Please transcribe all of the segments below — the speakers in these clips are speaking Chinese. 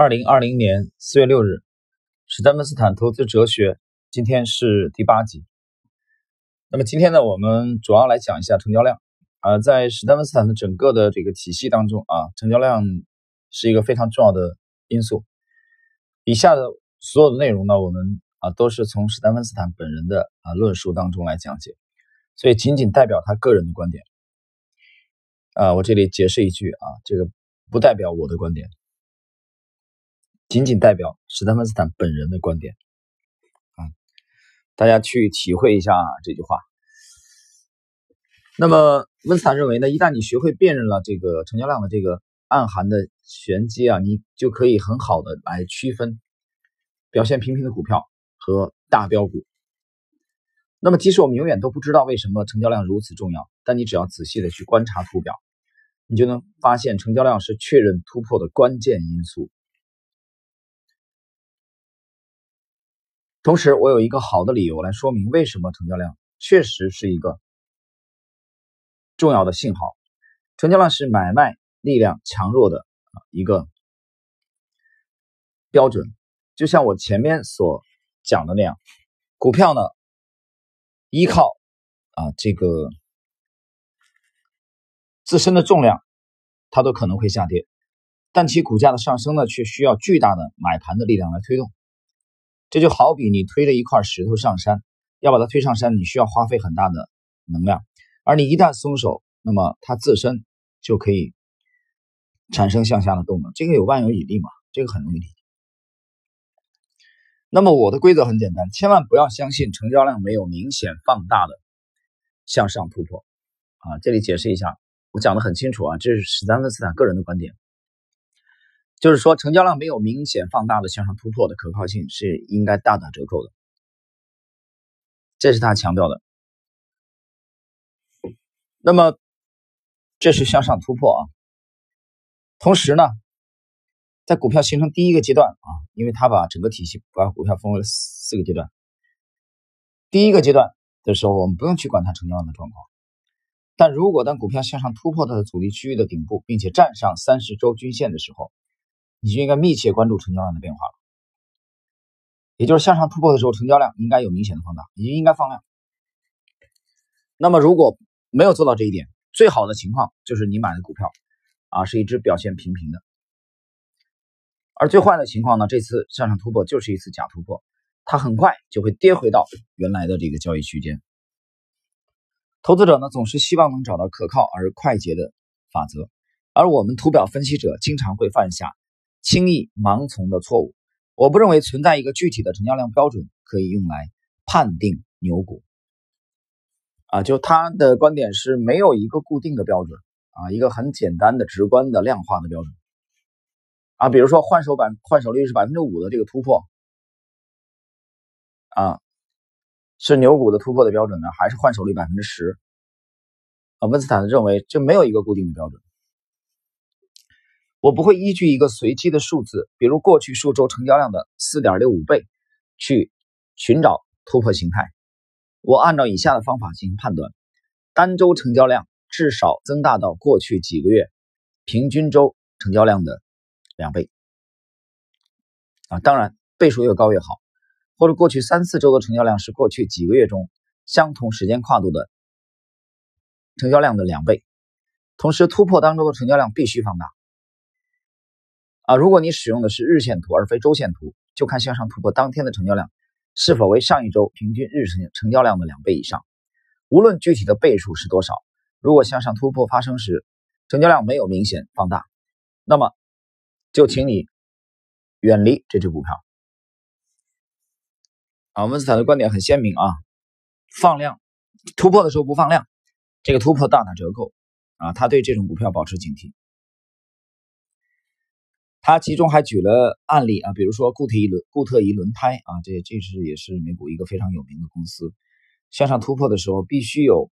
二零二零年四月六日，史丹文斯坦投资哲学，今天是第八集。那么今天呢，我们主要来讲一下成交量。啊，在史丹文斯坦的整个的这个体系当中啊，成交量是一个非常重要的因素。以下的所有的内容呢，我们啊都是从史丹文斯坦本人的啊论述当中来讲解，所以仅仅代表他个人的观点。啊，我这里解释一句啊，这个不代表我的观点。仅仅代表史丹芬斯坦本人的观点啊，大家去体会一下这句话。那么温斯坦认为呢，一旦你学会辨认了这个成交量的这个暗含的玄机啊，你就可以很好的来区分表现平平的股票和大标股。那么即使我们永远都不知道为什么成交量如此重要，但你只要仔细的去观察图表，你就能发现成交量是确认突破的关键因素。同时，我有一个好的理由来说明为什么成交量确实是一个重要的信号。成交量是买卖力量强弱的一个标准，就像我前面所讲的那样，股票呢依靠啊这个自身的重量，它都可能会下跌，但其股价的上升呢，却需要巨大的买盘的力量来推动。这就好比你推着一块石头上山，要把它推上山，你需要花费很大的能量，而你一旦松手，那么它自身就可以产生向下的动能。这个有万有引力嘛？这个很容易理解。那么我的规则很简单，千万不要相信成交量没有明显放大的向上突破啊！这里解释一下，我讲的很清楚啊，这是史丹文斯坦个人的观点。就是说，成交量没有明显放大的向上突破的可靠性是应该大打折扣的，这是他强调的。那么，这是向上突破啊。同时呢，在股票形成第一个阶段啊，因为他把整个体系把股票分为了四个阶段。第一个阶段的时候，我们不用去管它成交量的状况，但如果当股票向上突破它的阻力区域的顶部，并且站上三十周均线的时候，你就应该密切关注成交量的变化了，也就是向上突破的时候，成交量应该有明显的放大，也应该放量。那么如果没有做到这一点，最好的情况就是你买的股票啊是一只表现平平的，而最坏的情况呢，这次向上突破就是一次假突破，它很快就会跌回到原来的这个交易区间。投资者呢总是希望能找到可靠而快捷的法则，而我们图表分析者经常会犯下。轻易盲从的错误，我不认为存在一个具体的成交量标准可以用来判定牛股。啊，就他的观点是没有一个固定的标准啊，一个很简单的、直观的量化的标准。啊，比如说换手百换手率是百分之五的这个突破，啊，是牛股的突破的标准呢，还是换手率百分之十？啊，温斯坦认为这没有一个固定的标准。我不会依据一个随机的数字，比如过去数周成交量的四点六五倍，去寻找突破形态。我按照以下的方法进行判断：单周成交量至少增大到过去几个月平均周成交量的两倍。啊，当然倍数越高越好，或者过去三四周的成交量是过去几个月中相同时间跨度的成交量的两倍。同时，突破当中的成交量必须放大。啊，如果你使用的是日线图而非周线图，就看向上突破当天的成交量是否为上一周平均日成成交量的两倍以上。无论具体的倍数是多少，如果向上突破发生时成交量没有明显放大，那么就请你远离这只股票。啊，温斯坦的观点很鲜明啊，放量突破的时候不放量，这个突破大打折扣啊，他对这种股票保持警惕。他其中还举了案例啊，比如说固特异轮固特异轮胎啊，这这是也是美股一个非常有名的公司，向上突破的时候必须有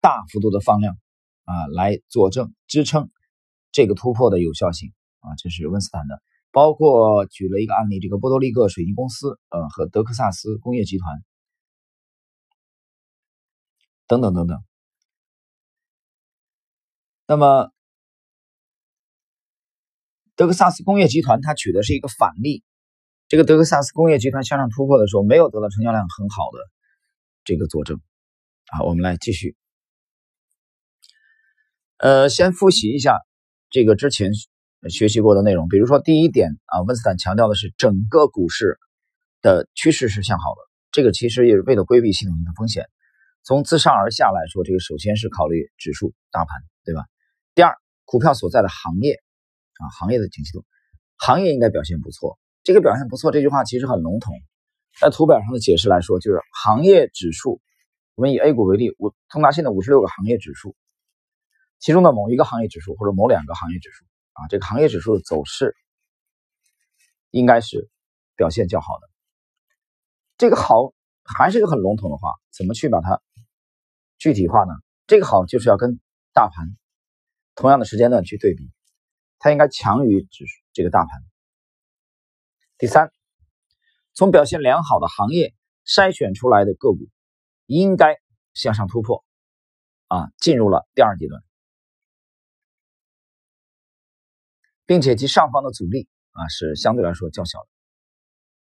大幅度的放量啊，来佐证支撑这个突破的有效性啊，这是温斯坦的。包括举了一个案例，这个波多利各水泥公司呃和德克萨斯工业集团等等等等。那么。德克萨斯工业集团它举的是一个反例，这个德克萨斯工业集团向上突破的时候，没有得到成交量很好的这个佐证啊。我们来继续，呃，先复习一下这个之前学习过的内容，比如说第一点啊，温斯坦强调的是整个股市的趋势是向好的，这个其实也是为了规避系统性的风险。从自上而下来说，这个首先是考虑指数大盘，对吧？第二，股票所在的行业啊，行业的景气度，行业应该表现不错。这个表现不错这句话其实很笼统，在图表上的解释来说，就是行业指数。我们以 A 股为例，五通达信的五十六个行业指数，其中的某一个行业指数或者某两个行业指数啊，这个行业指数的走势应该是表现较好的。这个好还是一个很笼统的话，怎么去把它？具体化呢？这个好就是要跟大盘同样的时间段去对比，它应该强于指数这个大盘。第三，从表现良好的行业筛选出来的个股，应该向上突破，啊，进入了第二阶段，并且其上方的阻力啊是相对来说较小的。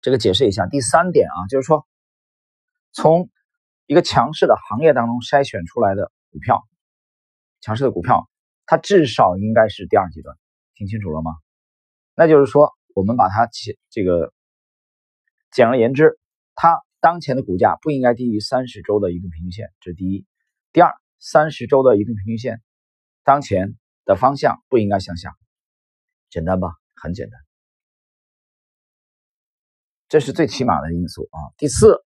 这个解释一下。第三点啊，就是说从。一个强势的行业当中筛选出来的股票，强势的股票，它至少应该是第二阶段，听清楚了吗？那就是说，我们把它简这个简而言之，它当前的股价不应该低于三十周的移动平均线，这是第一。第二，三十周的移动平均线当前的方向不应该向下，简单吧？很简单，这是最起码的因素啊。第四。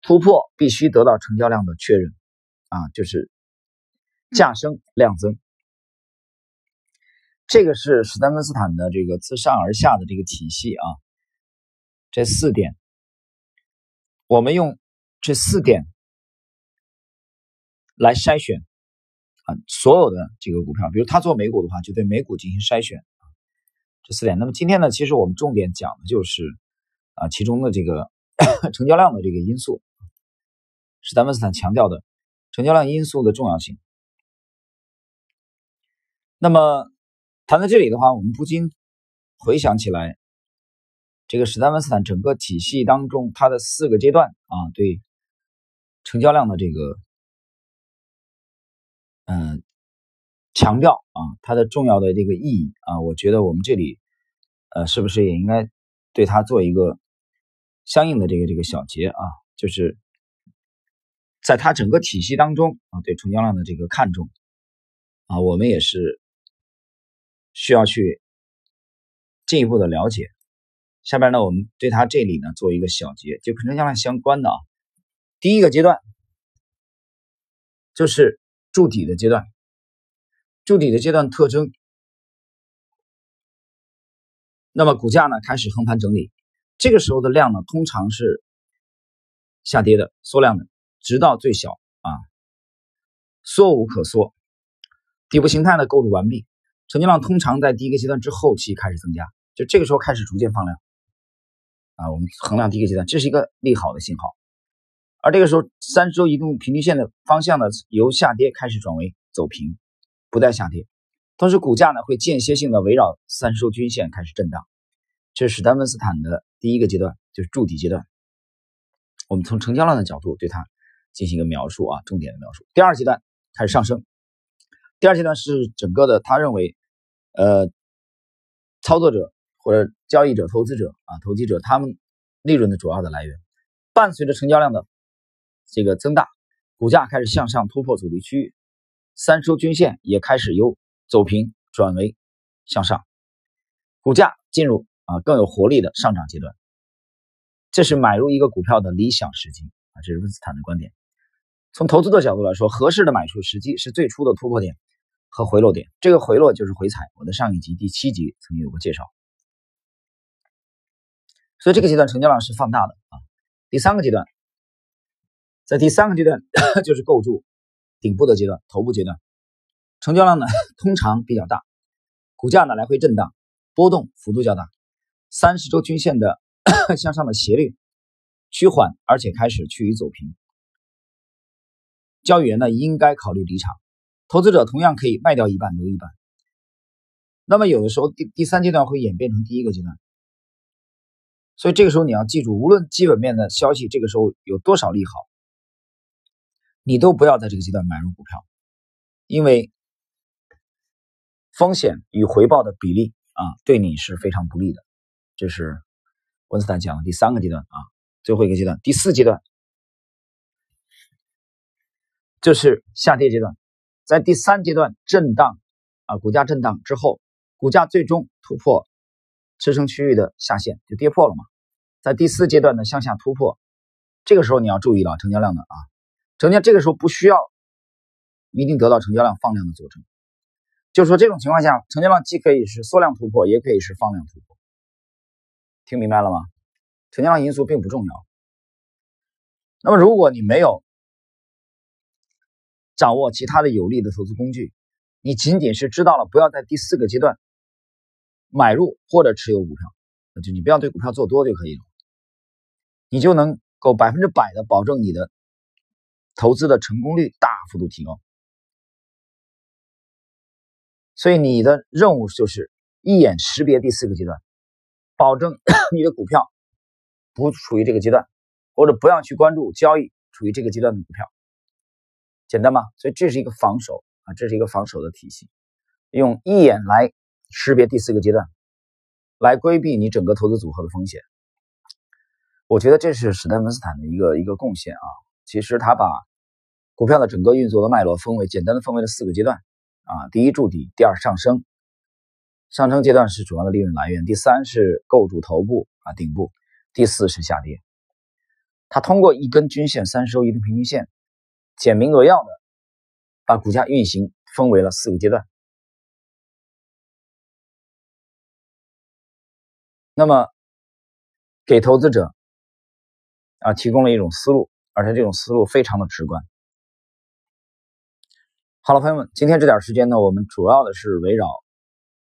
突破必须得到成交量的确认，啊，就是价升量增。这个是史丹文斯坦的这个自上而下的这个体系啊。这四点，我们用这四点来筛选啊所有的这个股票。比如他做美股的话，就对美股进行筛选。这四点。那么今天呢，其实我们重点讲的就是啊其中的这个 成交量的这个因素。史丹文斯坦强调的成交量因素的重要性。那么谈到这里的话，我们不禁回想起来，这个史丹文斯坦整个体系当中，它的四个阶段啊，对成交量的这个嗯强调啊，它的重要的这个意义啊，我觉得我们这里呃，是不是也应该对它做一个相应的这个这个小结啊，就是。在它整个体系当中啊，对成交量的这个看重啊，我们也是需要去进一步的了解。下边呢，我们对它这里呢做一个小结，就跟成交量相关的啊。第一个阶段就是筑底的阶段，筑底的阶段特征。那么股价呢开始横盘整理，这个时候的量呢通常是下跌的，缩量的。直到最小啊，缩无可缩，底部形态呢构筑完毕，成交量通常在第一个阶段之后期开始增加，就这个时候开始逐渐放量啊。我们衡量第一个阶段，这是一个利好的信号。而这个时候，三十周移动平均线的方向呢由下跌开始转为走平，不再下跌，同时股价呢会间歇性的围绕三十周均线开始震荡。这是史丹文斯坦的第一个阶段，就是筑底阶段。我们从成交量的角度对它。进行一个描述啊，重点的描述。第二阶段开始上升，第二阶段是整个的，他认为，呃，操作者或者交易者、投资者啊、投机者他们利润的主要的来源。伴随着成交量的这个增大，股价开始向上突破阻力区域，三周均线也开始由走平转为向上，股价进入啊更有活力的上涨阶段。这是买入一个股票的理想时机啊，这是温斯坦的观点。从投资的角度来说，合适的买出时机是最初的突破点和回落点。这个回落就是回踩。我的上一集第七集曾经有过介绍。所以这个阶段成交量是放大的啊。第三个阶段，在第三个阶段 就是构筑顶部的阶段，头部阶段，成交量呢通常比较大，股价呢来回震荡，波动幅度较大，三十周均线的 向上的斜率趋缓，而且开始趋于走平。交易员呢应该考虑离场，投资者同样可以卖掉一半留一半。那么有的时候第第三阶段会演变成第一个阶段，所以这个时候你要记住，无论基本面的消息这个时候有多少利好，你都不要在这个阶段买入股票，因为风险与回报的比例啊，对你是非常不利的。这是温斯坦讲的第三个阶段啊，最后一个阶段，第四阶段就是下跌阶段，在第三阶段震荡啊，股价震荡之后。股价最终突破支撑区域的下限，就跌破了嘛。在第四阶段的向下突破，这个时候你要注意了成交量的啊，成交这个时候不需要一定得到成交量放量的佐证，就是说这种情况下，成交量既可以是缩量突破，也可以是放量突破。听明白了吗？成交量因素并不重要。那么如果你没有掌握其他的有利的投资工具，你仅仅是知道了不要在第四个阶段。买入或者持有股票，就你不要对股票做多就可以了，你就能够百分之百的保证你的投资的成功率大幅度提高。所以你的任务就是一眼识别第四个阶段，保证 你的股票不处于这个阶段，或者不要去关注交易处于这个阶段的股票，简单吗？所以这是一个防守啊，这是一个防守的体系，用一眼来。识别第四个阶段，来规避你整个投资组合的风险。我觉得这是史丹文斯坦的一个一个贡献啊。其实他把股票的整个运作的脉络分为简单的分为了四个阶段啊。第一筑底，第二上升，上升阶段是主要的利润来源。第三是构筑头部啊顶部，第四是下跌。他通过一根均线三十周移动平均线，简明扼要的把股价运行分为了四个阶段。那么，给投资者啊提供了一种思路，而且这种思路非常的直观。好了，朋友们，今天这点时间呢，我们主要的是围绕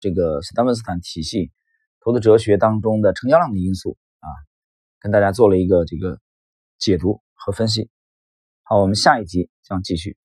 这个斯坦文斯坦体系投资哲学当中的成交量的因素啊，跟大家做了一个这个解读和分析。好，我们下一集将继续。